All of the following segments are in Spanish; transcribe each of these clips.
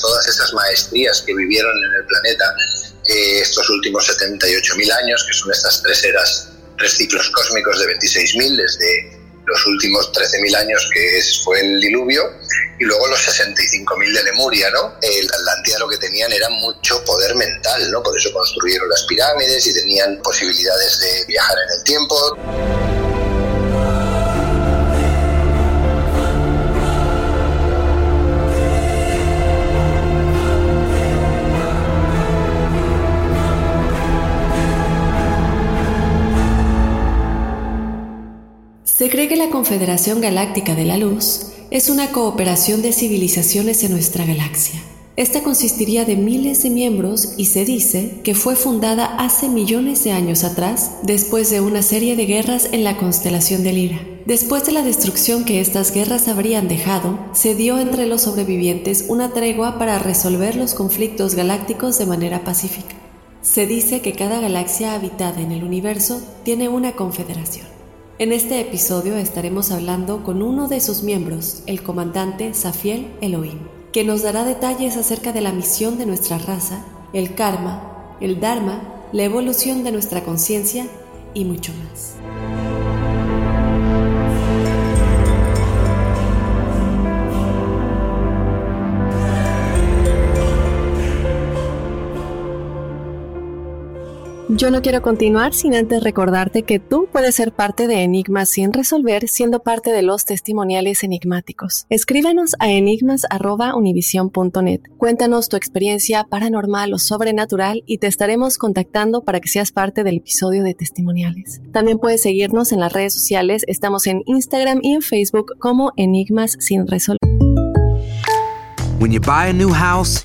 todas esas maestrías que vivieron en el planeta eh, estos últimos 78.000 años, que son estas tres eras, tres ciclos cósmicos de 26.000, desde los últimos 13.000 años que fue el diluvio, y luego los 65.000 de Lemuria, ¿no? La Atlántida lo que tenían era mucho poder mental, ¿no? Por eso construyeron las pirámides y tenían posibilidades de viajar en el tiempo. Se cree que la Confederación Galáctica de la Luz es una cooperación de civilizaciones en nuestra galaxia. Esta consistiría de miles de miembros y se dice que fue fundada hace millones de años atrás, después de una serie de guerras en la constelación de Lira. Después de la destrucción que estas guerras habrían dejado, se dio entre los sobrevivientes una tregua para resolver los conflictos galácticos de manera pacífica. Se dice que cada galaxia habitada en el universo tiene una confederación. En este episodio estaremos hablando con uno de sus miembros, el comandante Safiel Elohim, que nos dará detalles acerca de la misión de nuestra raza, el karma, el dharma, la evolución de nuestra conciencia y mucho más. Yo no quiero continuar sin antes recordarte que tú puedes ser parte de Enigmas sin resolver siendo parte de los testimoniales enigmáticos. Escríbenos a enigmas.univision.net. Cuéntanos tu experiencia paranormal o sobrenatural y te estaremos contactando para que seas parte del episodio de testimoniales. También puedes seguirnos en las redes sociales. Estamos en Instagram y en Facebook como Enigmas sin resolver. When you buy a new house,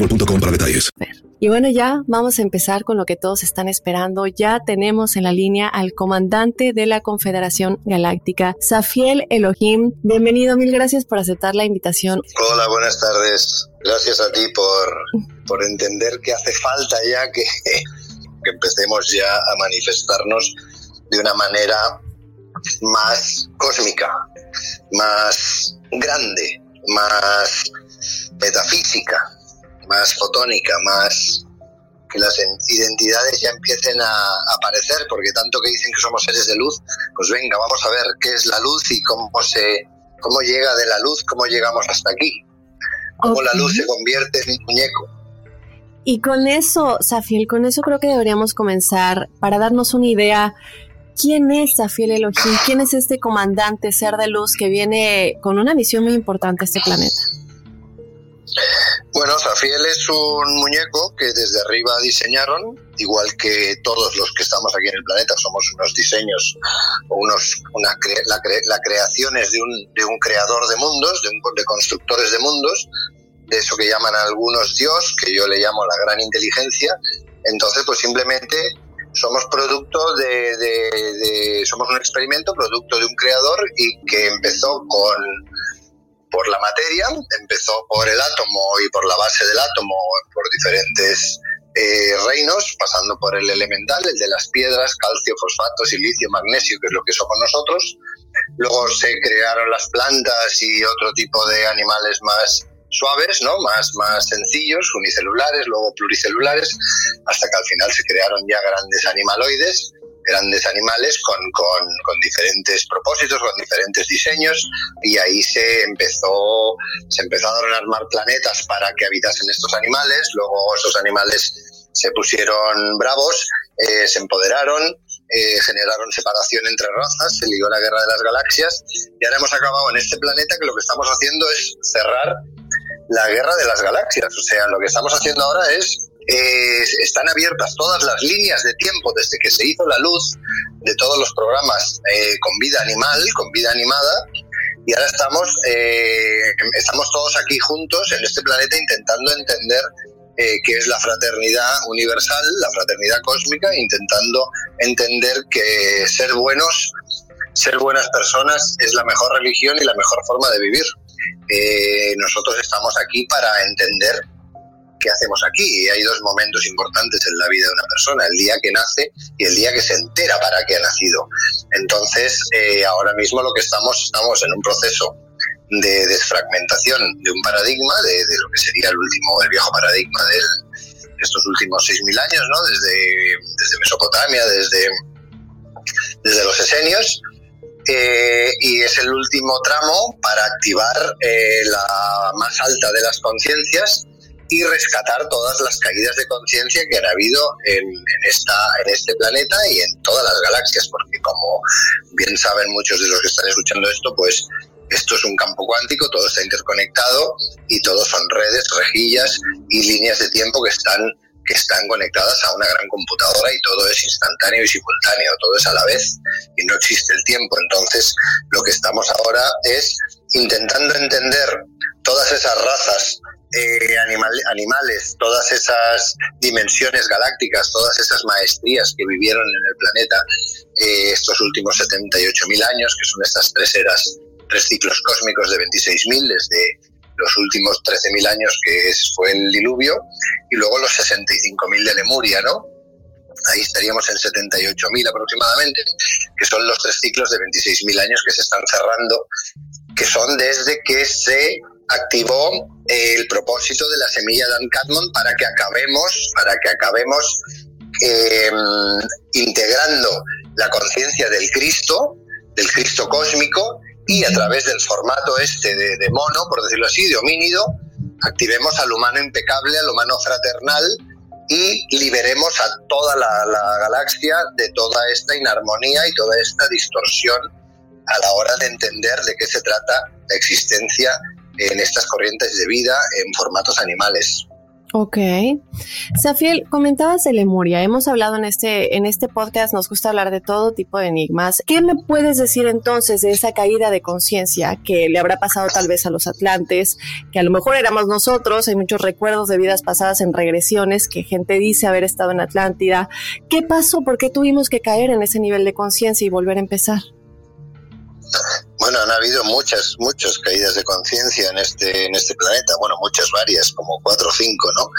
boostmobile.com para detalles. Y bueno, ya vamos a empezar con lo que todos están esperando. Ya tenemos en la línea al comandante de la Confederación Galáctica, Safiel Elohim. Bienvenido, mil gracias por aceptar la invitación. Hola, buenas tardes. Gracias a ti por, por entender que hace falta ya que, que empecemos ya a manifestarnos de una manera más cósmica, más grande, más metafísica, más fotónica, más que las identidades ya empiecen a aparecer, porque tanto que dicen que somos seres de luz, pues venga, vamos a ver qué es la luz y cómo se cómo llega de la luz, cómo llegamos hasta aquí, cómo la luz se convierte en un muñeco. Y con eso, Safiel, con eso creo que deberíamos comenzar para darnos una idea. ¿Quién es Safiel Elohim? ¿Quién es este comandante ser de luz que viene con una misión muy importante a este planeta? Bueno, Zafiel es un muñeco que desde arriba diseñaron, igual que todos los que estamos aquí en el planeta, somos unos diseños unos, una la, creaciones de un, de un creador de mundos, de, un, de constructores de mundos, de eso que llaman algunos Dios, que yo le llamo la gran inteligencia. Entonces, pues simplemente somos producto de, de, somos un experimento, producto de un creador y que empezó con por la materia, empezó por el átomo y por la base del átomo, por diferentes eh, reinos, pasando por el elemental, el de las piedras, calcio, fosfato, silicio, magnesio, que es lo que somos nosotros. Luego se crearon las plantas y otro tipo de animales más suaves, ¿no? más, más sencillos, unicelulares, luego pluricelulares, hasta que al final se crearon ya grandes animaloides grandes animales con, con, diferentes propósitos, con diferentes diseños y ahí se empezó, se empezaron a armar planetas para que habitasen estos animales, luego esos animales se pusieron bravos, eh, se empoderaron, eh, generaron separación entre razas, se ligó la guerra de las galaxias y ahora hemos acabado en este planeta que lo que estamos haciendo es cerrar la guerra de las galaxias. O sea, lo que estamos haciendo ahora es eh, están abiertas todas las líneas de tiempo desde que se hizo la luz de todos los programas eh, con vida animal, con vida animada, y ahora estamos, eh, estamos todos aquí juntos en este planeta intentando entender qué es la fraternidad universal, la fraternidad cósmica, intentando entender que ser buenos, ser buenas personas es la mejor religión y la mejor forma de vivir. nosotros estamos aquí para entender qué hacemos aquí. Y hay dos momentos importantes en la vida de una persona, el día que nace y el día que se entera para qué ha nacido. Entonces, eh, ahora mismo lo que estamos, estamos en un proceso de desfragmentación de un paradigma, de, lo que sería el último, el viejo paradigma de estos últimos 6.000 años, ¿no? desde, desde Mesopotamia, desde, desde los esenios, eh, y es el último tramo para activar eh, la más alta de las conciencias y rescatar todas las caídas de conciencia que han habido en, esta, en este planeta y en todas las galaxias, porque como bien saben muchos de los que están escuchando esto, pues esto es un campo cuántico, todo está interconectado y todo son redes, rejillas y líneas de tiempo que están que están conectadas a una gran computadora y todo es instantáneo y simultáneo, todo es a la vez y no existe el tiempo. Entonces, lo que estamos ahora es intentando entender todas esas razas eh, animales, todas esas dimensiones galácticas, todas esas maestrías que vivieron en el planeta eh, estos últimos 78.000 años, que son estas tres eras, tres ciclos cósmicos de 26.000, desde los últimos 13.000 años que fue el diluvio, y luego los 65.000 de Lemuria, ¿no? Ahí estaríamos en 78.000 aproximadamente, que son los tres ciclos de 26.000 años que se están cerrando, que son desde que se activó el propósito de la semilla de Cadmon para que acabemos, para que acabemos em, integrando la conciencia del Cristo, del Cristo cósmico, y a través del formato este de, mono, por decirlo así, de homínido, activemos al humano impecable, al humano fraternal y liberemos a toda la, la galaxia de toda esta inarmonía y toda esta distorsión a la hora de entender de qué se trata la existencia en estas corrientes de vida en formatos animales. Ok. Safiel, comentabas de Lemuria. Hemos hablado en este, en este podcast, nos gusta hablar de todo tipo de enigmas. ¿Qué me puedes decir entonces de esa caída de conciencia que le habrá pasado tal vez a los atlantes, que a lo mejor éramos nosotros? Hay muchos recuerdos de vidas pasadas en regresiones que gente dice haber estado en Atlántida. ¿Qué pasó? ¿Por qué tuvimos que caer en ese nivel de conciencia y volver a empezar? Bueno, han habido muchas, muchas caídas de conciencia en este, en este planeta, bueno, muchas varias, como cuatro o cinco, ¿no?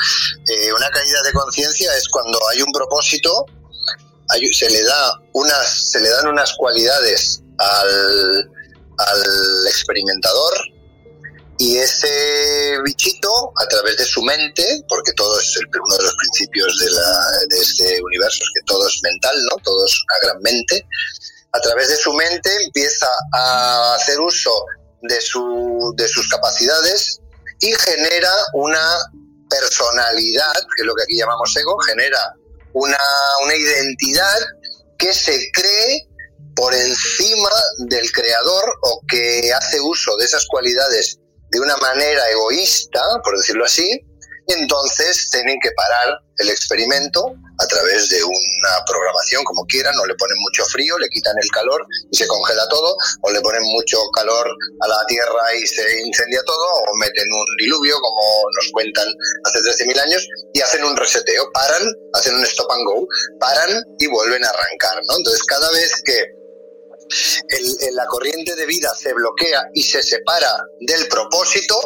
Eh, una caída de conciencia es cuando hay un propósito, se, le da unas, se le dan unas cualidades al, al experimentador y ese bichito, a través de su mente, porque todo es uno de los principios de, la, de este universo, es que todo es mental, ¿no? Todo es una gran mente, a través de su mente empieza a hacer uso de, su, de sus capacidades y genera una personalidad, que es lo que aquí llamamos ego, genera una, una identidad que se cree por encima del creador o que hace uso de esas cualidades de una manera egoísta, por decirlo así, entonces tienen que parar el experimento a través de una programación como quieran, o le ponen mucho frío, le quitan el calor y se congela todo, o le ponen mucho calor a la Tierra y se incendia todo, o meten un diluvio, como nos cuentan hace 13.000 años, y hacen un reseteo, paran, hacen un stop and go, paran y vuelven a arrancar, ¿no? Entonces cada vez que la corriente de vida se bloquea y se separa del propósito,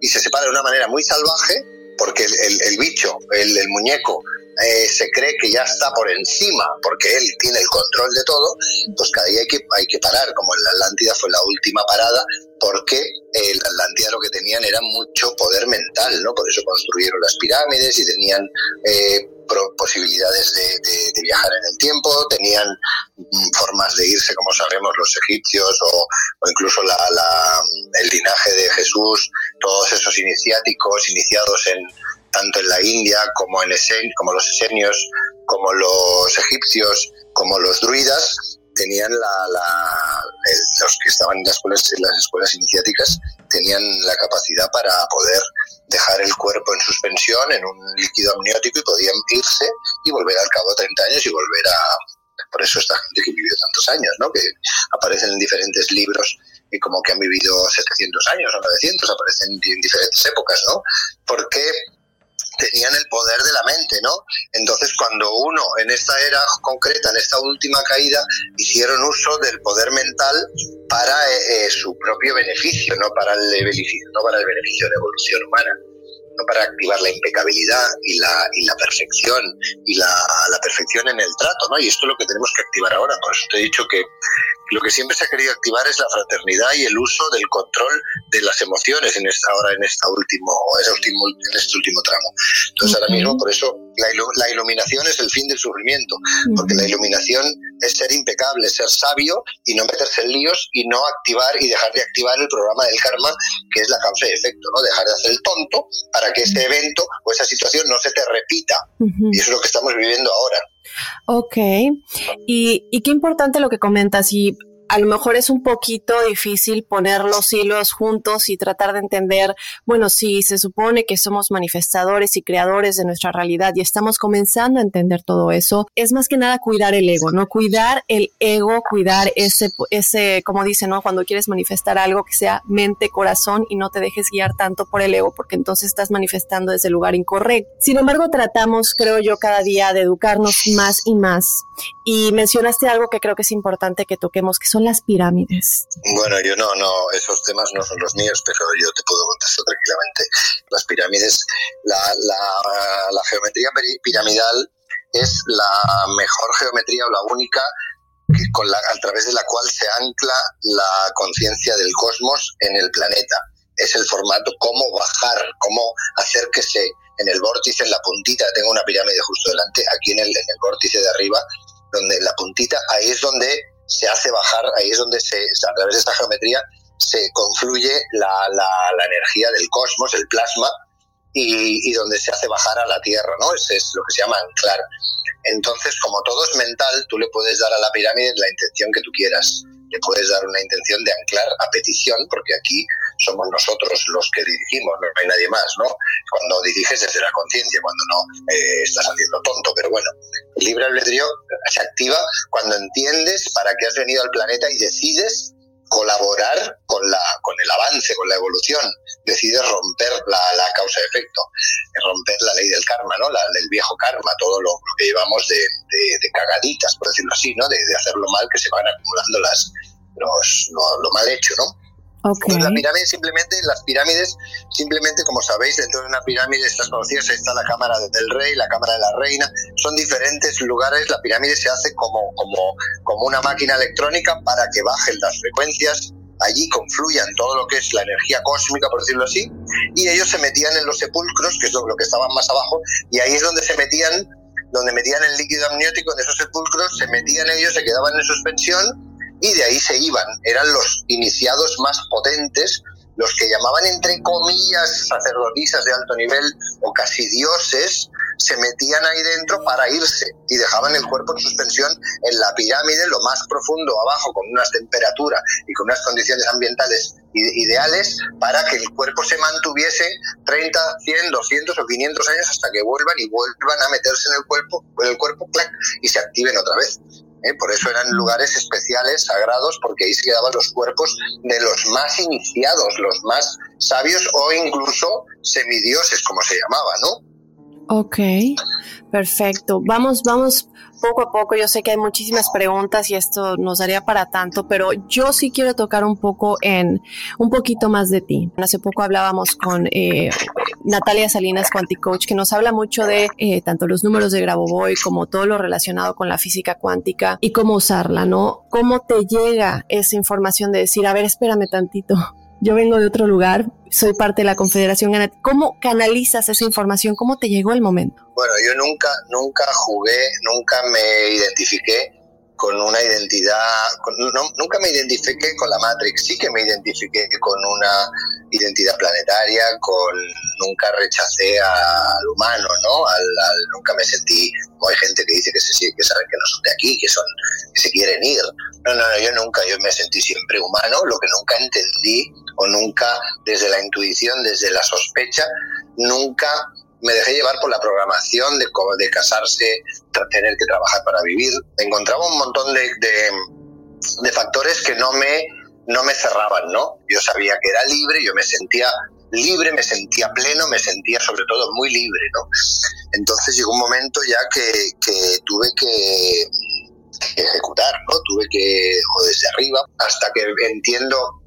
y se separa de una manera muy salvaje, porque el, bicho, el, el muñeco, eh, se cree que ya está por encima, porque él tiene el control de todo, pues cada día hay que, hay que parar, como en la Atlántida fue la última parada, porque en la Atlántida lo que tenían era mucho poder mental, ¿no? Por eso construyeron las pirámides y tenían eh, posibilidades de, viajar en el tiempo, tenían mm, formas de irse, como sabemos, los egipcios o, incluso el linaje de Jesús, todos esos iniciáticos iniciados en tanto en la India como en como los esenios, como los egipcios, como los druidas, tenían la, los que estaban en las escuelas, en las escuelas iniciáticas tenían la capacidad para poder dejar el cuerpo en suspensión en un líquido amniótico y podían irse y volver al cabo de 30 años y volver a... Por eso esta gente que vivió tantos años, ¿no? que aparecen en diferentes libros y como que han vivido 700 años o 900, aparecen en diferentes épocas, ¿no? Porque tenían el poder de la mente, ¿no? Entonces, cuando uno en esta era concreta, en esta última caída, hicieron uso del poder mental para eh, eh, su propio beneficio, no para el beneficio, no para el beneficio de evolución humana no para activar la impecabilidad y la, y la perfección y la, la, perfección en el trato, ¿no? Y esto es lo que tenemos que activar ahora. Por eso te he dicho que lo que siempre se ha querido activar es la fraternidad y el uso del control de las emociones en esta ahora en esta último, último en este último tramo. Entonces ahora mismo por eso la, la, iluminación es el fin del sufrimiento, porque la iluminación es ser impecable, ser sabio y no meterse en líos y no activar y dejar de activar el programa del karma, que es la causa y efecto, ¿no? Dejar de hacer el tonto para que ese evento o esa situación no se te repita. Y eso es lo que estamos viviendo ahora. Ok, y, y qué importante lo que comentas y a lo mejor es un poquito difícil poner los hilos juntos y tratar de entender, bueno, si se supone que somos manifestadores y creadores de nuestra realidad y estamos comenzando a entender todo eso, es más que nada cuidar el ego, ¿no? Cuidar el ego, cuidar ese, ese, como dicen, ¿no? Cuando quieres manifestar algo que sea mente, corazón y no te dejes guiar tanto por el ego porque entonces estás manifestando desde el lugar incorrecto. Sin embargo, tratamos, creo yo, cada día de educarnos más y más. Y mencionaste algo que creo que es importante que toquemos, que son las pirámides. Bueno, yo no, no, esos temas no son los míos, pero yo te puedo contestar tranquilamente. Las pirámides, la, geometría piramidal es la mejor geometría o la única que con la, a través de la cual se ancla la conciencia del cosmos en el planeta. Es el formato, cómo bajar, cómo hacer que se, en el vórtice, en la puntita, tengo una pirámide justo delante, aquí en el, en el vórtice de arriba, donde la puntita, ahí es donde se hace bajar, ahí es donde se, a través de esta geometría se confluye la, la, energía del cosmos, el plasma, y, y, donde se hace bajar a la Tierra, ¿no? Ese es lo que se llama anclar. Entonces, como todo es mental, tú le puedes dar a la pirámide la intención que tú quieras. Le puedes dar una intención de anclar a petición, porque aquí somos nosotros los que dirigimos, no hay nadie más, ¿no? Cuando diriges desde la conciencia, cuando no eh, estás haciendo tonto, pero bueno, el libre albedrío se activa cuando entiendes para qué has venido al planeta y decides colaborar con, la, con el avance, con la evolución, decide romper la, la causa-efecto, romper la ley del karma, ¿no? La, el viejo karma, todo lo, que llevamos de, de, de, cagaditas, por decirlo así, ¿no? De, de hacer lo mal que se van acumulando las, los, lo, lo mal hecho, ¿no? Okay. La pirámide simplemente, las pirámides, simplemente como sabéis, dentro de una pirámide estas conocidas, está la cámara del rey, la cámara de la reina, son diferentes lugares, la pirámide se hace como, como, como una máquina electrónica para que bajen las frecuencias, allí confluyan todo lo que es la energía cósmica, por decirlo así, y ellos se metían en los sepulcros, que es lo que estaban más abajo, y ahí es donde se metían, donde metían el líquido amniótico en esos sepulcros, se metían ellos, se quedaban en suspensión, y de ahí se iban. Eran los iniciados más potentes, los que llamaban entre comillas sacerdotisas de alto nivel o casi dioses, se metían ahí dentro para irse y dejaban el cuerpo en suspensión en la pirámide, lo más profundo abajo, con unas temperaturas y con unas condiciones ambientales ideales para que el cuerpo se mantuviese 30, 100, 200 o 500 años hasta que vuelvan y vuelvan a meterse en el cuerpo, en el cuerpo clac, y se activen otra vez. ¿Eh? Por eso eran lugares especiales, sagrados, porque ahí se quedaban los cuerpos de los más iniciados, los más sabios o incluso semidioses, como se llamaba, ¿no? Ok, perfecto. Vamos, vamos poco a poco. Yo sé que hay muchísimas preguntas y esto nos daría para tanto, pero yo sí quiero tocar un poco en un poquito más de ti. Hace poco hablábamos con eh, Natalia Salinas, Quantic Coach, que nos habla mucho de eh, tanto los números de Grabovoi como todo lo relacionado con la física cuántica y cómo usarla, ¿no? ¿Cómo te llega esa información de decir, a ver, espérame tantito? Yo vengo de otro lugar, soy parte de la Confederación ¿Cómo canalizas esa información? ¿Cómo te llegó el momento? Bueno, yo nunca, nunca jugué, nunca me identifiqué con una identidad, con, nunca me identifiqué con la Matrix, sí que me identifiqué con una identidad planetaria, con nunca rechacé al humano, ¿no? Al, al, nunca me sentí, como hay gente que dice que, se, que saben que no son de aquí, que son, que se quieren ir. No, no, no, yo nunca, yo me sentí siempre humano, lo que nunca entendí o nunca desde la intuición, desde la sospecha, nunca me dejé llevar por la programación de, de casarse, tener que trabajar para vivir. Encontraba un montón de, factores que no me, no me cerraban, ¿no? Yo sabía que era libre, yo me sentía libre, me sentía pleno, me sentía sobre todo muy libre, ¿no? Entonces llegó un momento ya que, tuve que, que ejecutar, ¿no? Tuve que, o desde arriba, hasta que entiendo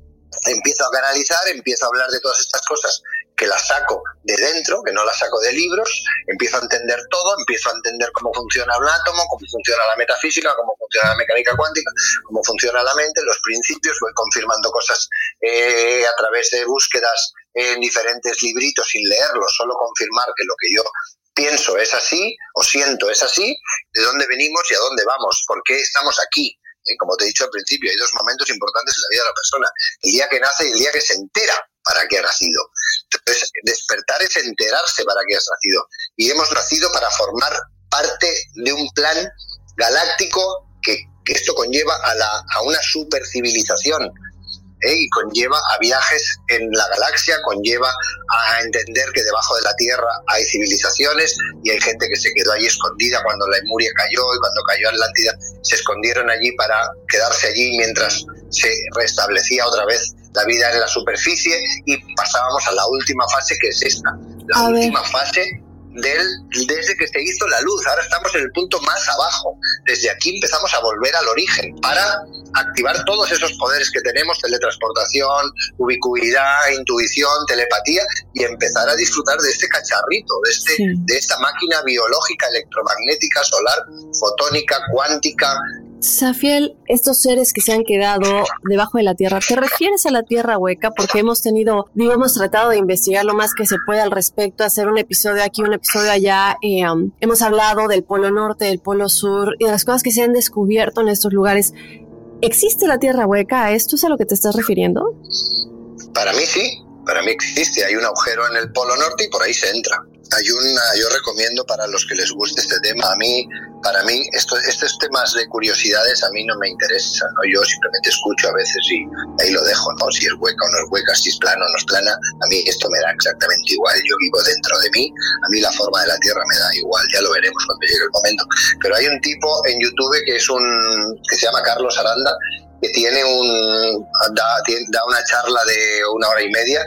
empiezo a canalizar, empiezo a hablar de todas estas cosas que las saco de dentro, que no las saco de libros, empiezo a entender todo, empiezo a entender cómo funciona un átomo, cómo funciona la metafísica, cómo funciona la mecánica cuántica, cómo funciona la mente, los principios, voy confirmando cosas eh, a través de búsquedas en diferentes libritos sin leerlos, solo confirmar que lo que yo pienso es así o siento es así, de dónde venimos y a dónde vamos, por qué estamos aquí, como te he dicho al principio, hay dos momentos importantes en la vida de la persona, el día que nace y el día que se entera para qué ha nacido. Entonces, despertar es enterarse para qué has nacido. Y hemos nacido para formar parte de un plan galáctico que que esto conlleva a, la, a una supercivilización ¿eh? y conlleva a viajes en la galaxia, conlleva a entender que debajo de la Tierra hay civilizaciones y hay gente que se quedó allí escondida cuando la Lemuria cayó y cuando cayó Atlántida se escondieron allí para quedarse allí mientras se restablecía otra vez la vida en la superficie y pasábamos a la última fase que es esta, la última fase del, desde que se hizo la luz. Ahora estamos en el punto más abajo. Desde aquí empezamos a volver al origen para activar todos esos poderes que tenemos, teletransportación, ubicuidad, intuición, telepatía, y empezar a disfrutar de este cacharrito, de, este, de esta máquina biológica, electromagnética, solar, fotónica, cuántica, Safiel, estos seres que se han quedado debajo de la Tierra, ¿te refieres a la Tierra hueca? Porque hemos tenido, digo, hemos tratado de investigar lo más que se puede al respecto, hacer un episodio aquí, un episodio allá. Eh, um, hemos hablado del Polo Norte, del Polo Sur y de las cosas que se han descubierto en estos lugares. ¿Existe la Tierra hueca? ¿A esto es a lo que te estás refiriendo? Para mí sí, para mí existe. Hay un agujero en el Polo Norte y por ahí se entra hay una, yo recomiendo para los que les guste este tema, a mí, para mí, esto, estos temas de curiosidades a mí no me interesan, ¿no? Yo simplemente escucho a veces y ahí lo dejo, ¿no? Si es hueca o no es hueca, si es plano o no es plana, a mí esto me da exactamente igual, yo vivo dentro de mí, a mí la forma de la Tierra me da igual, ya lo veremos cuando llegue el momento. Pero hay un tipo en YouTube que es un, que se llama Carlos Aranda, que tiene un, da, da una charla de una hora y media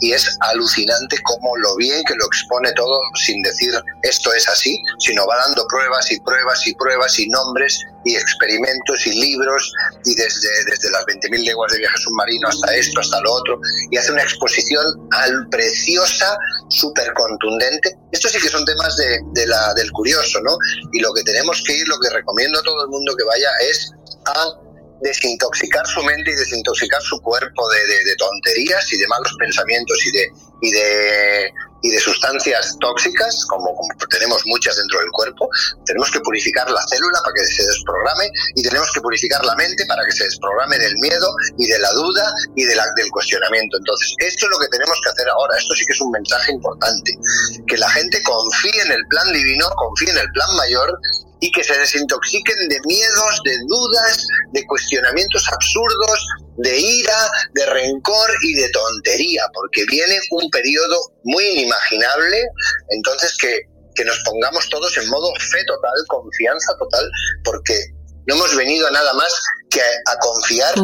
y es alucinante cómo lo bien que lo expone todo sin decir esto es así, sino va dando pruebas y pruebas y pruebas y nombres y experimentos y libros y desde, desde las 20.000 leguas de viaje submarino hasta esto, hasta lo otro, y hace una exposición al preciosa, súper contundente. Estos sí que son temas de, de la, del curioso, ¿no? Y lo que tenemos que ir, lo que recomiendo a todo el mundo que vaya es a desintoxicar su mente y desintoxicar su cuerpo de, tonterías y de malos pensamientos y de, y de, y de sustancias tóxicas, como, como, tenemos muchas dentro del cuerpo. Tenemos que purificar la célula para que se desprograme y tenemos que purificar la mente para que se desprograme del miedo y de la duda y de la, del cuestionamiento. Entonces, esto es lo que tenemos que hacer ahora. Esto sí que es un mensaje importante. Que la gente confíe en el plan divino, confíe en el plan mayor y que se desintoxiquen de miedos, de dudas, de cuestionamientos absurdos, de ira, de rencor y de tontería, porque viene un periodo muy inimaginable, entonces que, que nos pongamos todos en modo fe total, confianza total, porque no hemos venido a nada más que a, confiar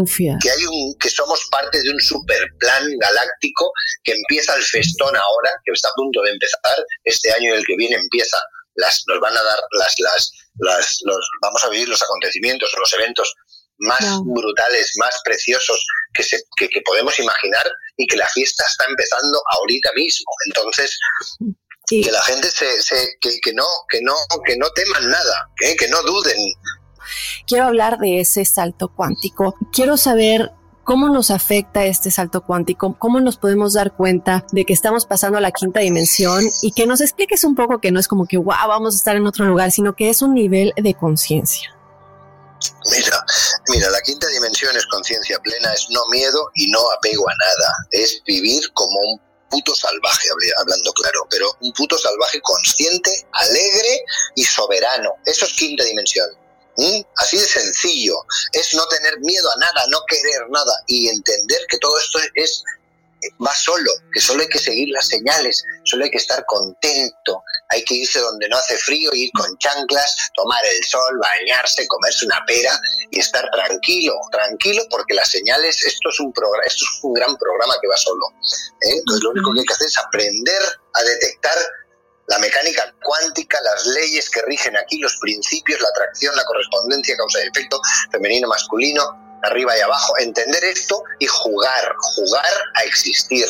que hay un que somos parte de un super plan galáctico que empieza el festón ahora, que está a punto de empezar, este año y el que viene empieza las, nos van a dar las, las, las los, vamos a vivir los acontecimientos, los eventos más brutales, más preciosos que, se, que, podemos imaginar y que la fiesta está empezando ahorita mismo. Entonces, que la gente se, se que, que, no, que no, que no teman nada, ¿eh? que no duden. Quiero hablar de ese salto cuántico. Quiero saber ¿Cómo nos afecta este salto cuántico? ¿Cómo nos podemos dar cuenta de que estamos pasando a la quinta dimensión? Y que nos expliques un poco que no es como que, wow, vamos a estar en otro lugar, sino que es un nivel de conciencia. Mira, mira, la quinta dimensión es conciencia plena, es no miedo y no apego a nada, es vivir como un puto salvaje, hablando claro, pero un puto salvaje consciente, alegre y soberano. Eso es quinta dimensión. ¿Mm? Así de sencillo. Es no tener miedo a nada, no querer nada y entender que todo esto es va solo, que solo hay que seguir las señales, solo hay que estar contento, hay que irse donde no hace frío, ir con chanclas, tomar el sol, bañarse, comerse una pera y estar tranquilo, tranquilo porque las señales, esto es un programa, esto es un gran programa que va solo. ¿eh? Entonces lo único que hay que hacer es aprender a detectar la mecánica cuántica, las leyes que rigen aquí, los principios, la atracción, la correspondencia, causa y efecto, femenino, masculino, arriba y abajo, entender esto y jugar, jugar a existir.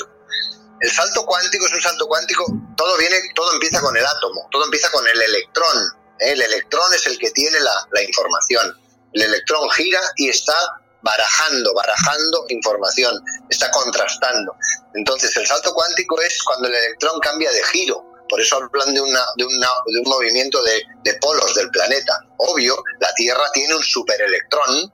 El salto cuántico es un salto cuántico, todo viene, todo empieza con el átomo, todo empieza con el electrón. ¿eh? El electrón es el que tiene la, la información. El electrón gira y está barajando, barajando información, está contrastando. Entonces, el salto cuántico es cuando el electrón cambia de giro, por eso hablan de, de, una, de un movimiento de, de, polos del planeta. Obvio, la Tierra tiene un superelectrón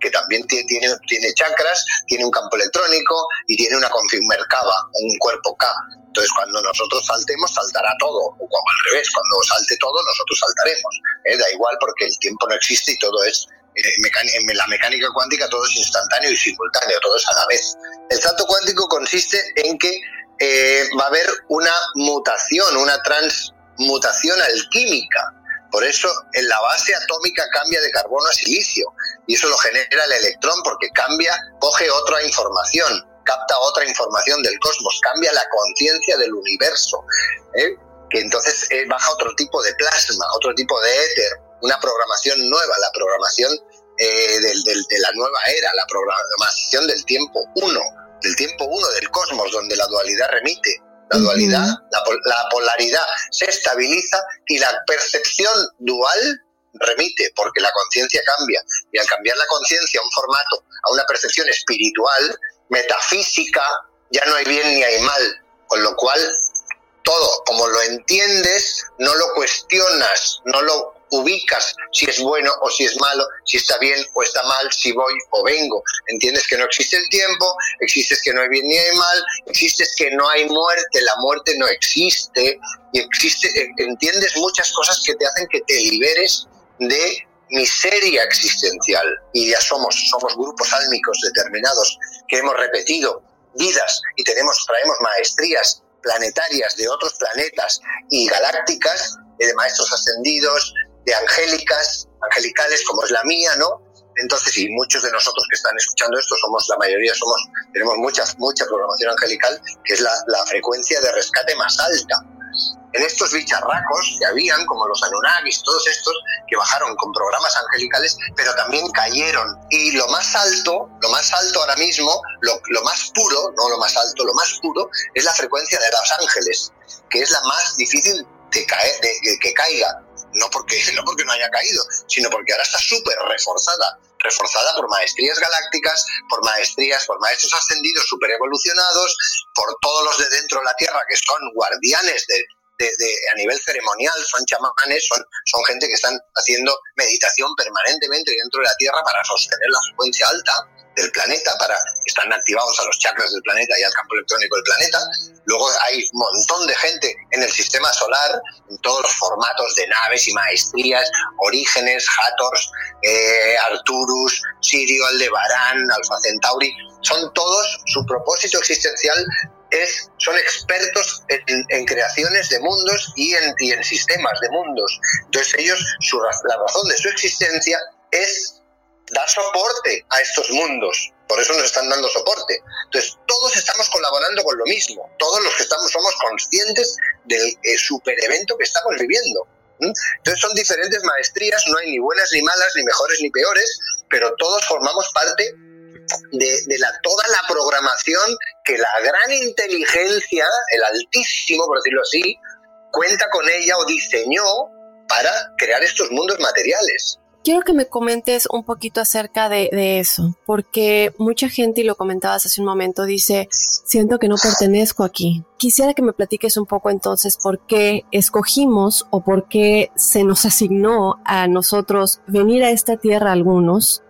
que también tiene, tiene, tiene, chakras, tiene un campo electrónico y tiene una Merkaba, un cuerpo K. Entonces, cuando nosotros saltemos, saltará todo. O como al revés, cuando salte todo, nosotros saltaremos. ¿eh? Da igual porque el tiempo no existe y todo es en la mecánica cuántica todo es instantáneo y simultáneo, todo es a la vez. El salto cuántico consiste en que eh, va a haber una mutación, una transmutación alquímica. Por eso en la base atómica cambia de carbono a silicio y eso lo genera el electrón porque cambia, coge otra información, capta otra información del cosmos, cambia la conciencia del universo, ¿eh? que entonces eh, baja otro tipo de plasma, otro tipo de éter, una programación nueva, la programación de la nueva era, la programación del tiempo uno del tiempo uno del cosmos, donde la dualidad remite, la dualidad, la, polaridad se estabiliza y la percepción dual remite, porque la conciencia cambia. Y al cambiar la conciencia a un formato, a una percepción espiritual, metafísica, ya no hay bien ni hay mal. Con lo cual, todo, como lo entiendes, no lo cuestionas, no lo ubicas si es bueno o si es malo, si está bien o está mal, si voy o vengo. Entiendes que no existe el tiempo, existes que no hay bien ni hay mal, existes que no hay muerte, la muerte no existe, y existe, entiendes muchas cosas que te hacen que te liberes de miseria existencial. Y ya somos, somos grupos álmicos determinados que hemos repetido vidas y tenemos, traemos maestrías planetarias de otros planetas y galácticas, de maestros ascendidos, de angélicas, angelicales como es la mía, ¿no? Entonces, y muchos de nosotros que están escuchando esto somos, la mayoría somos, tenemos mucha, mucha programación angelical, que es la, la frecuencia de rescate más alta. En estos bicharracos que habían, como los Anunnakis, todos estos, que bajaron con programas angelicales, pero también cayeron. Y lo más alto, lo más alto ahora mismo, lo, lo más puro, no lo más alto, lo más puro, es la frecuencia de los ángeles, que es la más difícil de, caer, de que caiga no porque, no porque no haya caído, sino porque ahora está súper reforzada, reforzada por maestrías galácticas, por maestrías, por maestros ascendidos súper evolucionados, por todos los de dentro de la Tierra que son guardianes de, a nivel ceremonial, son chamanes, son, son gente que están haciendo meditación permanentemente dentro de la Tierra para sostener la frecuencia alta del planeta, para están activados a los chakras del planeta y al campo electrónico del planeta. Luego hay un montón de gente en el sistema solar, en todos los formatos de naves y maestrías, Orígenes, Hators, eh, Arturus, Sirio, Aldebarán, Alfa Centauri, son todos, su propósito existencial es, son expertos en, creaciones de mundos y en, sistemas de mundos. Entonces ellos, su, la razón de su existencia es dar soporte a estos mundos. Por eso nos están dando soporte. Entonces, todos estamos colaborando con lo mismo. Todos los que estamos somos conscientes del eh, super evento que estamos viviendo. Entonces, son diferentes maestrías, no hay ni buenas ni malas, ni mejores ni peores, pero todos formamos parte de, de, toda la programación que la gran inteligencia, el altísimo, por decirlo así, cuenta con ella o diseñó para crear estos mundos materiales. Quiero que me comentes un poquito acerca de, eso, porque mucha gente, y lo comentabas hace un momento, dice, siento que no pertenezco aquí. Quisiera que me platiques un poco entonces por qué escogimos o por qué se nos asignó a nosotros venir a esta tierra algunos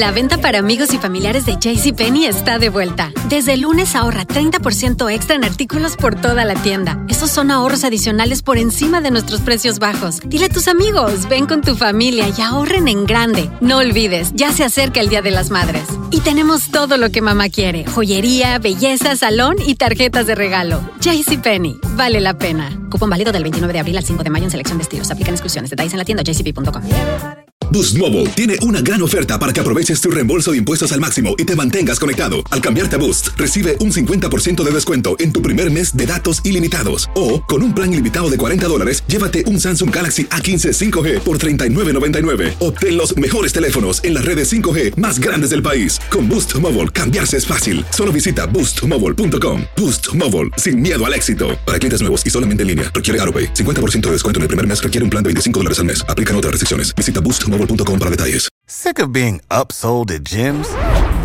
La venta para amigos y familiares de JCPenney está de vuelta. Desde el lunes ahorra 30% extra en artículos por toda la tienda. Esos son ahorros adicionales por encima de nuestros precios bajos. Dile a tus amigos, ven con tu familia y ahorren en grande. No olvides, ya se acerca el Día de las Madres. Y tenemos todo lo que mamá quiere: joyería, belleza, salón y tarjetas de regalo. JCPenney, vale la pena. Cupón válido del 29 de abril al 5 de mayo en selección de estilos. Aplican exclusiones. Detalles en la tienda jcp.com. Boost Mobile tiene una gran oferta para que aproveches tu reembolso de impuestos al máximo y te mantengas conectado. Al cambiarte a Boost, recibe un 50% de descuento en tu primer mes de datos ilimitados. O, con un plan ilimitado de 40 dólares, llévate un Samsung Galaxy A15 5G por $39.99. Obtén los mejores teléfonos en las redes 5G más grandes del país. Con Boost Mobile, cambiarse es fácil. Solo visita boostmobile.com. Boost Mobile, sin miedo al éxito. Para clientes nuevos y solamente en línea, requiere AroPay. 50% de descuento en el primer mes requiere un plan de 25 dólares al mes. Aplican otras restricciones. Visita boostmobile.com para detalles. Sick of being upsold at gyms?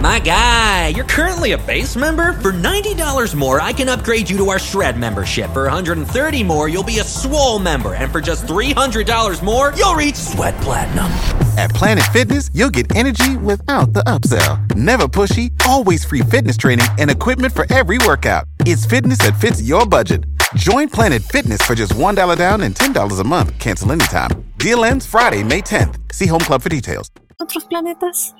My guy, you're currently a base member. For $90 more, I can upgrade you to our Shred membership. For 130 more, you'll be a Swole member. And for just $300 more, you'll reach Sweat Platinum. At Planet Fitness, you'll get energy without the upsell. Never pushy, always free fitness training and equipment for every workout. It's fitness that fits your budget. Join Planet Fitness for just $1 down and $10 a month. Cancel anytime. Deal ends Friday, May 10th. See Home Club for details. ¿Otros planetas?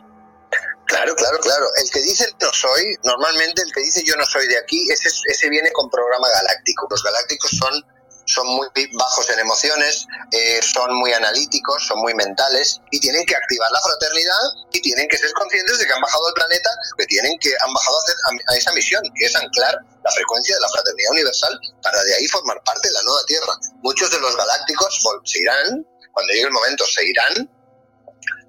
Claro, claro, claro. El que dice no soy, normalmente el que dice yo no soy de aquí, ese, ese viene con programa galáctico. Los galácticos son, son muy bajos en emociones, eh, son muy analíticos, son muy mentales y tienen que activar la fraternidad y tienen que ser conscientes de que han bajado al planeta, que tienen que han bajado a, hacer, esa misión, que es anclar la frecuencia de la fraternidad universal para de ahí formar parte de la nueva Tierra. Muchos de los galácticos se irán, cuando llegue el momento, se irán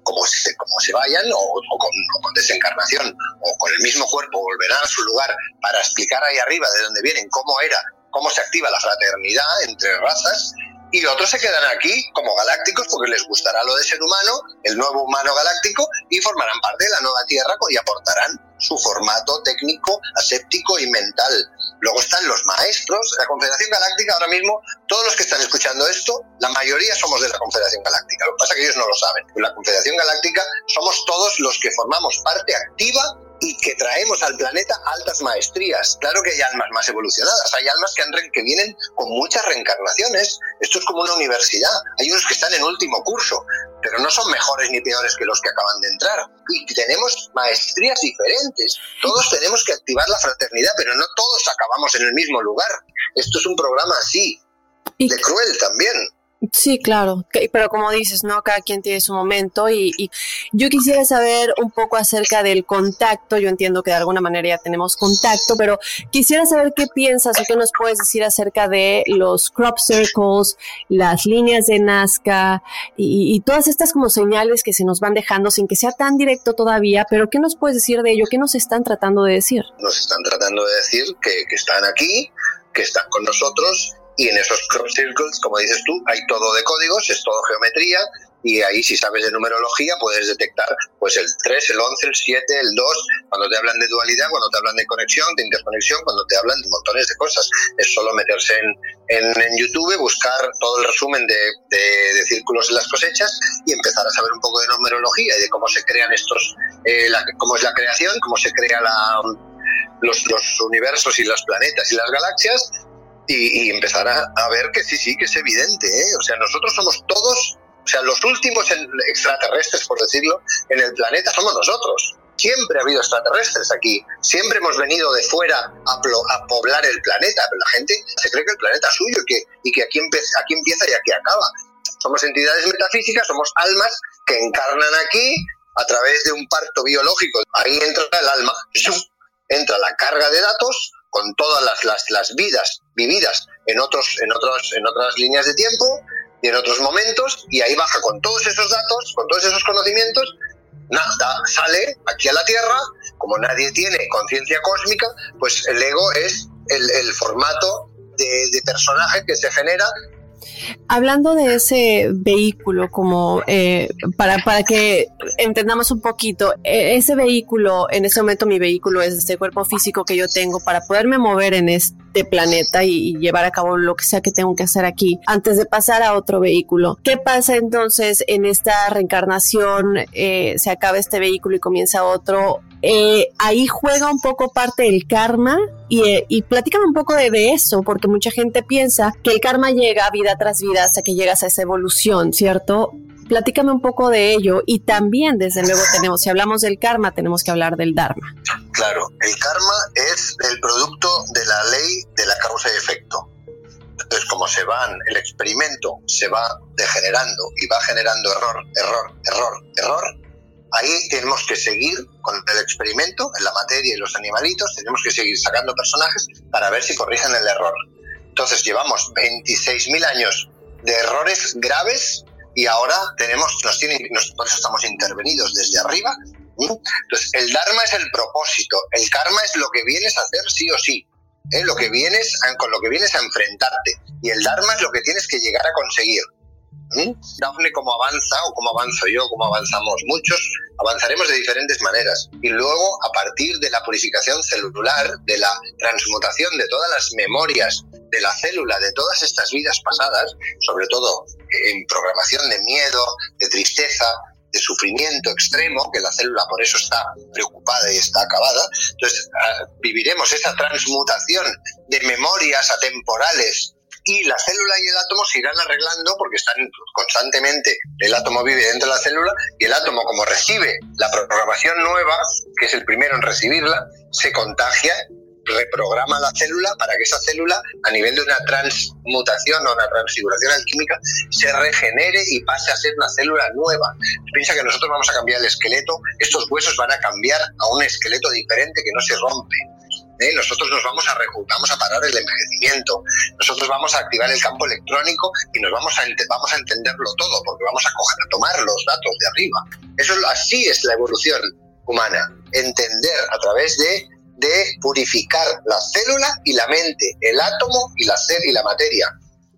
como se, como se vayan o, o, con, o, con, desencarnación o con el mismo cuerpo volverán a su lugar para explicar ahí arriba de dónde vienen, cómo era, cómo se activa la fraternidad entre razas y otros se quedan aquí como galácticos porque les gustará lo de ser humano, el nuevo humano galáctico y formarán parte de la nueva Tierra y aportarán su formato técnico, aséptico y mental. Luego están los maestros, la Confederación Galáctica ahora mismo, todos los que están escuchando esto, la mayoría somos de la Confederación Galáctica, lo que pasa es que ellos no lo saben. En la Confederación Galáctica somos todos los que formamos parte activa y que traemos al planeta altas maestrías. Claro que hay almas más evolucionadas, hay almas que, han, que vienen con muchas reencarnaciones. Esto es como una universidad. Hay unos que están en último curso, pero no son mejores ni peores que los que acaban de entrar. Y tenemos maestrías diferentes. Todos tenemos que activar la fraternidad, pero no todos acabamos en el mismo lugar. Esto es un programa así, de cruel también. Sí, claro, pero como dices, ¿no? Cada quien tiene su momento y, y, yo quisiera saber un poco acerca del contacto. Yo entiendo que de alguna manera ya tenemos contacto, pero quisiera saber qué piensas o qué nos puedes decir acerca de los crop circles, las líneas de Nazca y, y todas estas como señales que se nos van dejando sin que sea tan directo todavía, pero ¿qué nos puedes decir de ello? ¿Qué nos están tratando de decir? Nos están tratando de decir que, que están aquí, que están con nosotros y en esos crop circles, como dices tú, hay todo de códigos, es todo geometría y ahí si sabes de numerología puedes detectar pues el 3, el 11, el 7, el 2, cuando te hablan de dualidad, cuando te hablan de conexión, de interconexión, cuando te hablan de montones de cosas. Es solo meterse en, en, YouTube, buscar todo el resumen de, de, círculos en las cosechas y empezar a saber un poco de numerología y de cómo se crean estos, eh, la, cómo es la creación, cómo se crea la, los, los universos y los planetas y las galaxias y, y empezar a, ver que sí, sí, que es evidente. ¿eh? O sea, nosotros somos todos, o sea, los últimos extraterrestres, por decirlo, en el planeta somos nosotros. Siempre ha habido extraterrestres aquí, siempre hemos venido de fuera a, a poblar el planeta, pero la gente se cree que el planeta es suyo y que, y que aquí, empe aquí empieza y aquí acaba. Somos entidades metafísicas, somos almas que encarnan aquí a través de un parto biológico. Ahí entra el alma, entra la carga de datos con todas las, las, las, vidas vividas en, otros, en, otros, en otras líneas de tiempo y en otros momentos, y ahí baja con todos esos datos, con todos esos conocimientos, nada, sale aquí a la Tierra, como nadie tiene conciencia cósmica, pues el ego es el, el formato de, de personaje que se genera Hablando de ese vehículo, como eh, para, para que entendamos un poquito, ese vehículo, en ese momento mi vehículo es este cuerpo físico que yo tengo para poderme mover en este planeta y, y llevar a cabo lo que sea que tengo que hacer aquí antes de pasar a otro vehículo. ¿Qué pasa entonces en esta reencarnación? Eh, se acaba este vehículo y comienza otro. Eh, ahí juega un poco parte del karma y, eh, y platícame un poco de, de, eso, porque mucha gente piensa que el karma llega vida tras vida hasta que llegas a esa evolución, ¿cierto? Platícame un poco de ello y también, desde luego, tenemos, si hablamos del karma, tenemos que hablar del dharma. Claro, el karma es el producto de la ley de la causa y efecto. Entonces, como se van, el experimento se va degenerando y va generando error, error, error, error, ahí tenemos que seguir con el experimento en la materia y los animalitos, tenemos que seguir sacando personajes para ver si corrigen el error. Entonces llevamos 26.000 años de errores graves y ahora tenemos, nos tienen, nos, por eso estamos intervenidos desde arriba. Entonces el Dharma es el propósito, el karma es lo que vienes a hacer sí o sí, ¿eh? lo que vienes a, con lo que vienes a enfrentarte y el Dharma es lo que tienes que llegar a conseguir. ¿Mm? Dafne, como avanza, o como avanzo yo, como avanzamos muchos, avanzaremos de diferentes maneras. Y luego, a partir de la purificación celular, de la transmutación de todas las memorias de la célula, de todas estas vidas pasadas, sobre todo en programación de miedo, de tristeza, de sufrimiento extremo, que la célula por eso está preocupada y está acabada. Entonces, ah, viviremos esa transmutación de memorias atemporales y la célula y el átomo se irán arreglando porque están constantemente, el átomo vive dentro de la célula y el átomo como recibe la programación nueva, que es el primero en recibirla, se contagia reprograma la célula para que esa célula, a nivel de una transmutación o una transfiguración alquímica, se regenere y pase a ser una célula nueva. Piensa que nosotros vamos a cambiar el esqueleto, estos huesos van a cambiar a un esqueleto diferente que no se rompe. ¿eh? Nosotros nos vamos a vamos a parar el envejecimiento, nosotros vamos a activar el campo electrónico y nos vamos a, vamos a entenderlo todo, porque vamos a, coger, a tomar los datos de arriba. Eso así es la evolución humana, entender a través de de purificar la célula y la mente, el átomo y la, y la materia.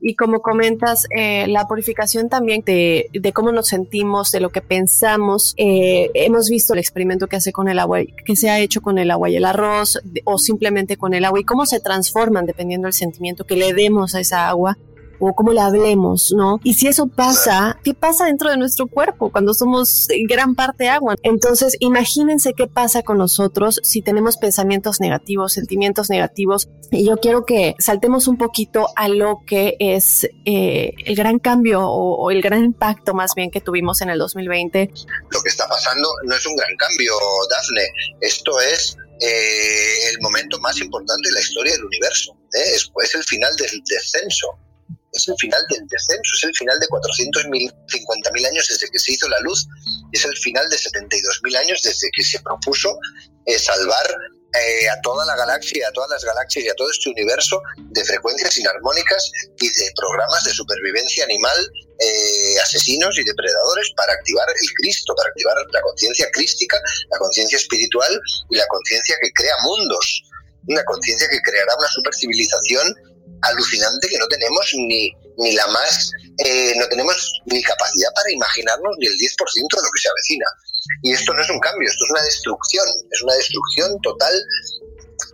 Y como comentas, eh, la purificación también de, cómo nos sentimos, de lo que pensamos. Eh, hemos visto el experimento que hace con el agua, que se ha hecho con el agua y el arroz, o simplemente con el agua, y cómo se transforman dependiendo del sentimiento que le demos a esa agua o cómo la hablemos, ¿no? Y si eso pasa, ¿qué pasa dentro de nuestro cuerpo cuando somos gran parte agua? Entonces, imagínense qué pasa con nosotros si tenemos pensamientos negativos, sentimientos negativos. Y yo quiero que saltemos un poquito a lo que es eh, el gran cambio o, el gran impacto más bien que tuvimos en el 2020. Lo que está pasando no es un gran cambio, Dafne. Esto es eh, el momento más importante de la historia del universo. ¿eh? Es, es, el final del descenso es el final del descenso, es el final de 450.000 años desde que se hizo la luz, es el final de 72.000 años desde que se propuso eh, salvar eh, a toda la galaxia, a todas las galaxias y a todo este universo de frecuencias inarmónicas y de programas de supervivencia animal, eh, asesinos y depredadores para activar el Cristo, para activar la conciencia crística, la conciencia espiritual y la conciencia que crea mundos. Una conciencia que creará una supercivilización alucinante que no tenemos ni, ni la más, eh, no tenemos ni capacidad para imaginarnos ni el 10% de lo que se avecina. Y esto no es un cambio, esto es una destrucción, es una destrucción total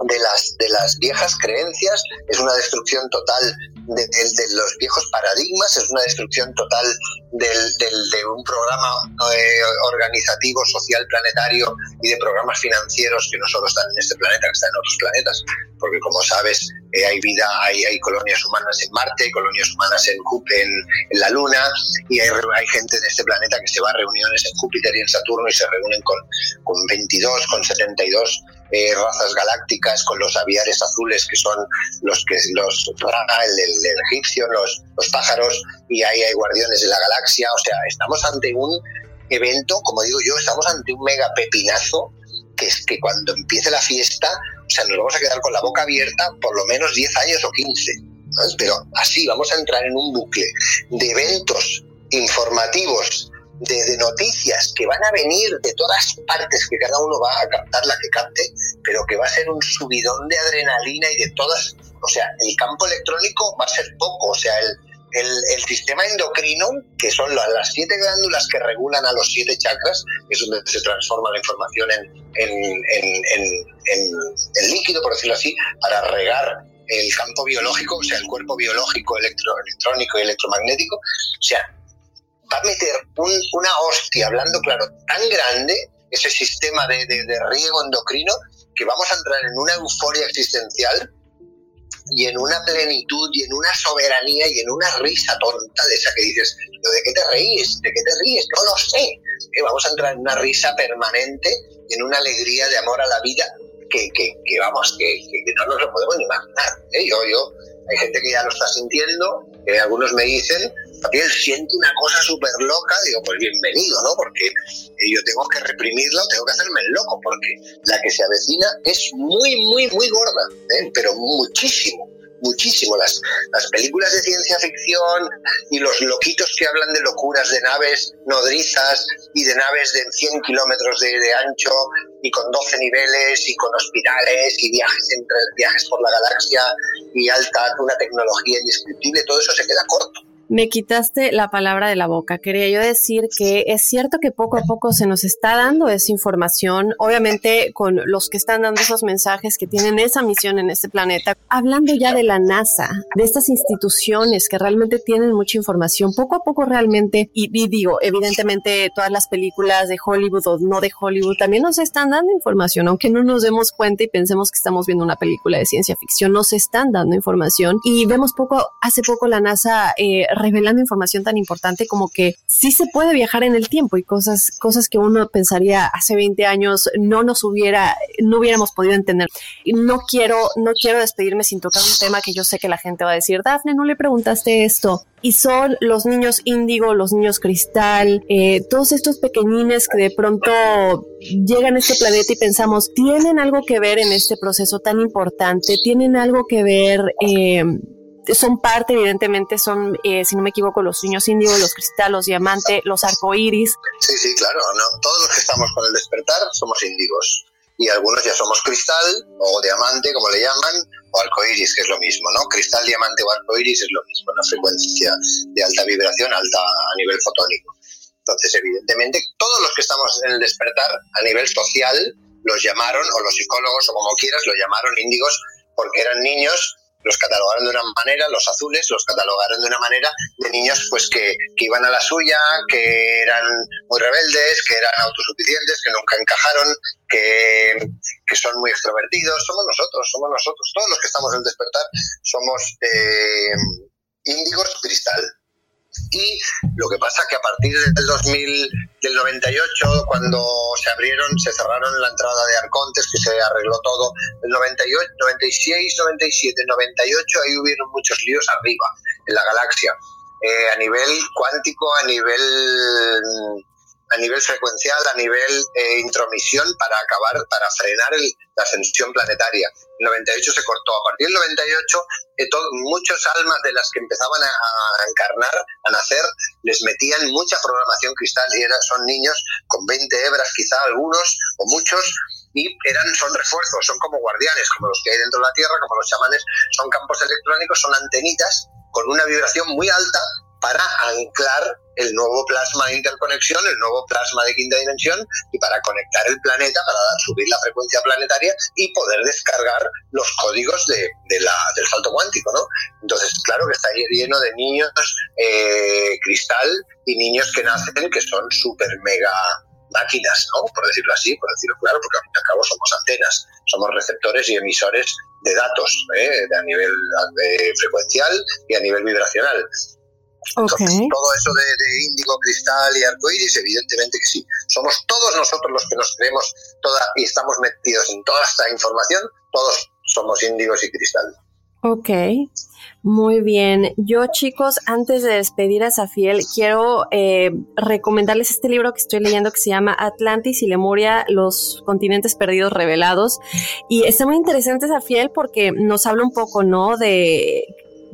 de las, de las viejas creencias, es una destrucción total de, los viejos paradigmas, es una destrucción total del, de un programa eh, organizativo, social, planetario y de programas financieros que no solo están en este planeta, que están en otros planetas, porque como sabes, eh, hay vida, hay, hay, colonias humanas en Marte, colonias humanas en, en, en la Luna, y hay, hay, gente de este planeta que se va a reuniones en Júpiter y en Saturno y se reúnen con, con 22, con 72 eh, razas galácticas, con los aviares azules que son los que los el, el, egipcio, los, los pájaros, y ahí hay guardianes de la galaxia, o sea, estamos ante un evento, como digo yo, estamos ante un mega pepinazo que es que cuando empiece la fiesta, o sea, nos vamos a quedar con la boca abierta por lo menos 10 años o 15. Pero así vamos a entrar en un bucle de eventos informativos, de, noticias que van a venir de todas partes, que cada uno va a captar la que capte, pero que va a ser un subidón de adrenalina y de todas. O sea, el campo electrónico va a ser poco, o sea, el, el, sistema endocrino, que son las, siete glándulas que regulan a los siete chakras, es donde se transforma la información en, líquido, por decirlo así, para regar el campo biológico, o sea, el cuerpo biológico, electrónico y electromagnético. O sea, va a meter una hostia, hablando claro, tan grande, ese sistema de, de riego endocrino, que vamos a entrar en una euforia existencial y en una plenitud y en una soberanía y en una risa tonta de esa que dices, ¿de qué te reís? ¿De qué te ríes? No lo sé. Eh, vamos a entrar en una risa permanente y en una alegría de amor a la vida que, que, que vamos, que, que, no nos lo podemos imaginar. ¿eh? Yo, yo, hay gente que ya lo está sintiendo, que algunos me dicen, él siente una cosa súper loca, digo, pues bienvenido, ¿no? Porque eh, yo tengo que reprimirla o tengo que hacerme el loco, porque la que se avecina es muy, muy, muy gorda, ¿eh? pero muchísimo muchísimo las, las películas de ciencia ficción y los loquitos que hablan de locuras de naves nodrizas y de naves de 100 kilómetros de, de, ancho y con 12 niveles y con hospitales y viajes entre viajes por la galaxia y alta una tecnología indescriptible todo eso se queda corto Me quitaste la palabra de la boca. Quería yo decir que es cierto que poco a poco se nos está dando esa información, obviamente con los que están dando esos mensajes que tienen esa misión en este planeta. Hablando ya de la NASA, de estas instituciones que realmente tienen mucha información, poco a poco realmente, y, digo, evidentemente todas las películas de Hollywood o no de Hollywood también nos están dando información, aunque no nos demos cuenta y pensemos que estamos viendo una película de ciencia ficción, nos están dando información y vemos poco, hace poco la NASA eh, revelando información tan importante como que sí se puede viajar en el tiempo y cosas, cosas que uno pensaría hace 20 años no nos hubiera, no hubiéramos podido entender. Y no quiero, no quiero despedirme sin tocar un tema que yo sé que la gente va a decir, Dafne, no le preguntaste esto. Y son los niños índigo, los niños cristal, eh, todos estos pequeñines que de pronto llegan a este planeta y pensamos, ¿tienen algo que ver en este proceso tan importante? ¿Tienen algo que ver? Eh, son parte, evidentemente, son, eh, si no me equivoco, los niños índigos, los cristales, los diamantes, los arcoíris. Sí, sí, claro. No, todos los que estamos con el despertar somos índigos. Y algunos ya somos cristal o diamante, como le llaman, o arcoíris, que es lo mismo, ¿no? Cristal, diamante o arcoíris es lo mismo, una frecuencia de alta vibración, alta a nivel fotónico. Entonces, evidentemente, todos los que estamos en el despertar a nivel social los llamaron, o los psicólogos, o como quieras, los llamaron índigos porque eran niños los catalogaron de una manera, los azules los catalogaron de una manera de niños pues que, que, iban a la suya, que eran muy rebeldes, que eran autosuficientes, que nunca encajaron, que, que son muy extrovertidos. Somos nosotros, somos nosotros. Todos los que estamos en despertar somos eh, índigos cristal. Y lo que pasa que a partir del 2000, del 98, cuando se abrieron, se cerraron la entrada de Arcontes, que se arregló todo, el 98, 96, 97, 98, ahí hubieron muchos líos arriba, en la galaxia. Eh, a nivel cuántico, a nivel a nivel frecuencial, a nivel eh, intromisión para acabar, para frenar la ascensión planetaria. El 98 se cortó. A partir del 98, eh, muchos almas de las que empezaban a, encarnar, a nacer, les metían mucha programación cristal y eran, son niños con 20 hebras, quizá algunos o muchos, y eran, son refuerzos, son como guardianes, como los que hay dentro de la Tierra, como los chamanes, son campos electrónicos, son antenitas con una vibración muy alta para anclar el nuevo plasma de interconexión, el nuevo plasma de quinta dimensión y para conectar el planeta, para subir la frecuencia planetaria y poder descargar los códigos de, la, del salto cuántico, ¿no? Entonces, claro que está lleno de niños eh, cristal y niños que nacen que son súper mega máquinas, ¿no? Por decirlo así, por decirlo claro, porque al fin y al cabo somos antenas, somos receptores y emisores de datos ¿eh? a nivel eh, frecuencial y a nivel vibracional. Entonces, todo eso de, índigo, cristal y arcoíris, evidentemente que sí. Somos todos nosotros los que nos creemos toda y estamos metidos en toda esta información, todos somos índigos y cristal. Ok, muy bien. Yo, chicos, antes de despedir a Safiel, quiero eh, recomendarles este libro que estoy leyendo que se llama Atlantis y Lemuria, los continentes perdidos revelados. Y está muy interesante, Safiel, porque nos habla un poco, ¿no? De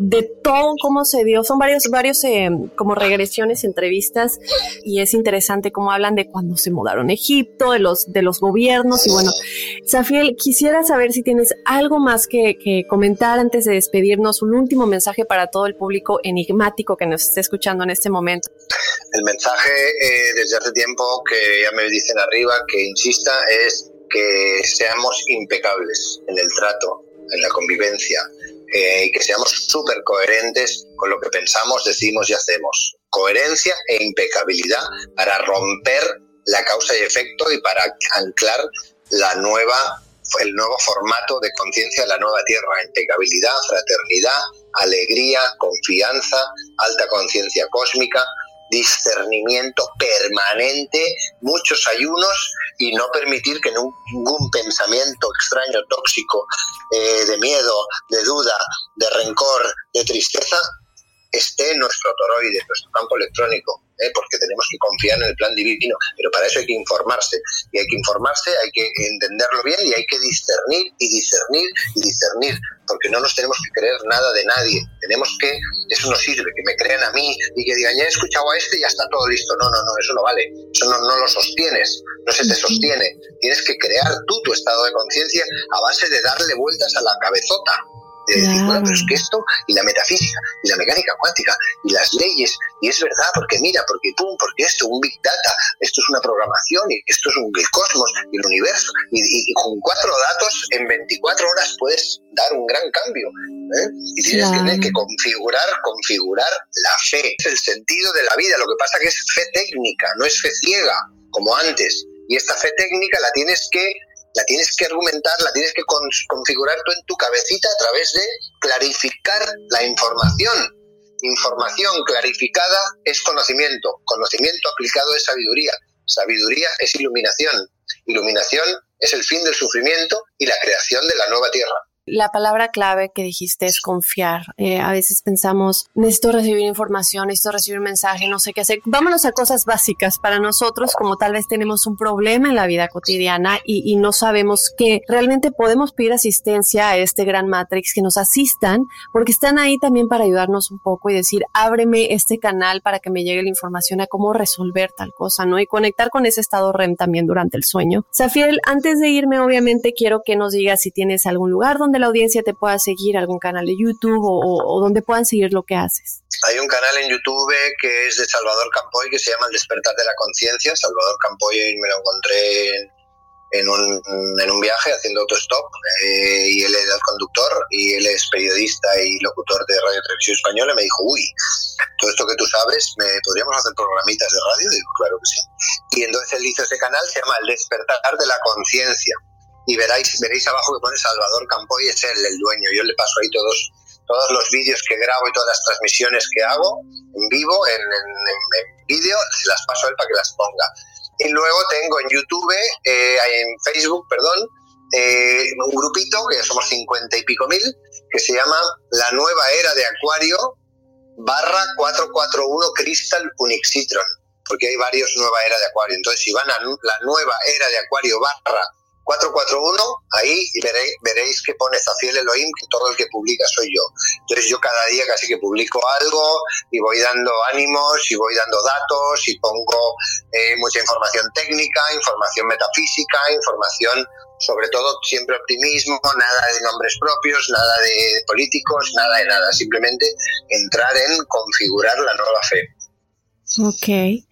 de todo cómo se dio. Son varios, varios eh, como regresiones, entrevistas, y es interesante cómo hablan de cuando se mudaron a Egipto, de los, de los gobiernos, y bueno, Safiel, quisiera saber si tienes algo más que, comentar antes de despedirnos, un último mensaje para todo el público enigmático que nos esté escuchando en este momento. El mensaje eh, desde hace tiempo que ya me dicen arriba, que insista, es que seamos impecables en el trato, en la convivencia, eh, y que seamos súper coherentes con lo que pensamos, decimos y hacemos. Coherencia e impecabilidad para romper la causa y efecto y para anclar la nueva, el nuevo formato de conciencia de la nueva tierra. Impecabilidad, fraternidad, alegría, confianza, alta conciencia cósmica, discernimiento permanente, muchos ayunos y no permitir que ningún pensamiento extraño, tóxico, eh, de miedo, de duda, de rencor, de tristeza, esté en nuestro toroide, nuestro campo electrónico, ¿eh? porque tenemos que confiar en el plan divino, pero para eso hay que informarse, y hay que informarse, hay que entenderlo bien y hay que discernir y discernir y discernir, porque no nos tenemos que creer nada de nadie, tenemos que, eso no sirve, que me crean a mí y que digan, ya he escuchado a este y ya está todo listo, no, no, no, eso no vale, eso no, no lo sostienes, no se te sostiene, tienes que crear tú tu estado de conciencia a base de darle vueltas a la cabezota, De decir, bueno, pero es que esto, y la metafísica, y la mecánica cuántica, y las leyes, y es verdad, porque mira, porque pum, porque esto, un big data, esto es una programación, y esto es un, el cosmos, y el universo, y, con cuatro datos en 24 horas puedes dar un gran cambio. ¿eh? Y tienes que tener que configurar, configurar la fe, es el sentido de la vida, lo que pasa que es fe técnica, no es fe ciega, como antes. Y esta fe técnica la tienes que la tienes que argumentar, la tienes que configurar tú en tu cabecita a través de clarificar la información. Información clarificada es conocimiento, conocimiento aplicado es sabiduría, sabiduría es iluminación, iluminación es el fin del sufrimiento y la creación de la nueva tierra la palabra clave que dijiste es confiar. Eh, a veces pensamos, necesito recibir información, necesito recibir mensaje, no sé qué hacer. Vámonos a cosas básicas para nosotros, como tal vez tenemos un problema en la vida cotidiana y, no sabemos que realmente podemos pedir asistencia a este gran Matrix, que nos asistan, porque están ahí también para ayudarnos un poco y decir, ábreme este canal para que me llegue la información a cómo resolver tal cosa, ¿no? Y conectar con ese estado REM también durante el sueño. Safiel, antes de irme, obviamente quiero que nos digas si tienes algún lugar donde la audiencia te pueda seguir, algún canal de YouTube o, donde puedan seguir lo que haces? Hay un canal en YouTube que es de Salvador Campoy que se llama El despertar de la conciencia. Salvador Campoy me lo encontré en un, en un viaje haciendo autostop eh, y él era el conductor y él es periodista y locutor de Radio Televisión Española. Me dijo, uy, todo esto que tú sabes, ¿me podríamos hacer programitas de radio? digo, claro que sí. Y entonces él hizo ese canal, se llama El despertar de la conciencia y veréis, veréis abajo que pone Salvador Campoy, es él el dueño. Yo le paso ahí todos, todos los vídeos que grabo y todas las transmisiones que hago en vivo, en, en, vídeo, se las paso a él para que las ponga. Y luego tengo en YouTube, eh, en Facebook, perdón, eh, un grupito, que ya somos cincuenta y pico mil, que se llama La Nueva Era de Acuario barra 441 Crystal Unixitron, porque hay varios Nueva Era de Acuario. Entonces, si van a la Nueva Era de Acuario barra 441, ahí veréis, veréis que pone Zafiel Elohim, que todo el que publica soy yo. Entonces yo cada día casi que publico algo y voy dando ánimos y voy dando datos y pongo eh, mucha información técnica, información metafísica, información sobre todo siempre optimismo, nada de nombres propios, nada de políticos, nada de nada, simplemente entrar en configurar la nueva fe. Ok.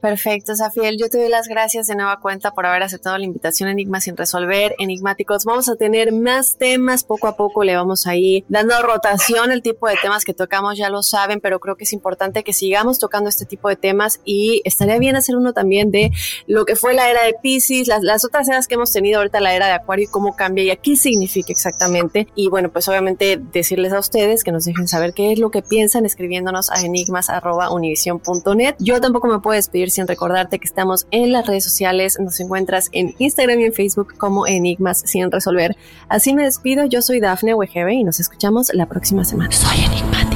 Perfecto, Safiel. Yo te doy las gracias de nueva cuenta por haber aceptado la invitación Enigma sin resolver. Enigmáticos, vamos a tener más temas poco a poco. Le vamos a ir dando rotación el tipo de temas que tocamos, ya lo saben, pero creo que es importante que sigamos tocando este tipo de temas y estaría bien hacer uno también de lo que fue la era de Pisces, las, las otras eras que hemos tenido ahorita, la era de Acuario y cómo cambia y qué significa exactamente. Y bueno, pues obviamente decirles a ustedes que nos dejen saber qué es lo que piensan escribiéndonos a enigmas.univision.net. Yo tampoco me puedo despedir sin recordarte que estamos en las redes sociales. Nos encuentras en Instagram y en Facebook como Enigmas sin resolver. Así me despido. Yo soy Dafne Wegebe y nos escuchamos la próxima semana. Soy enigmático.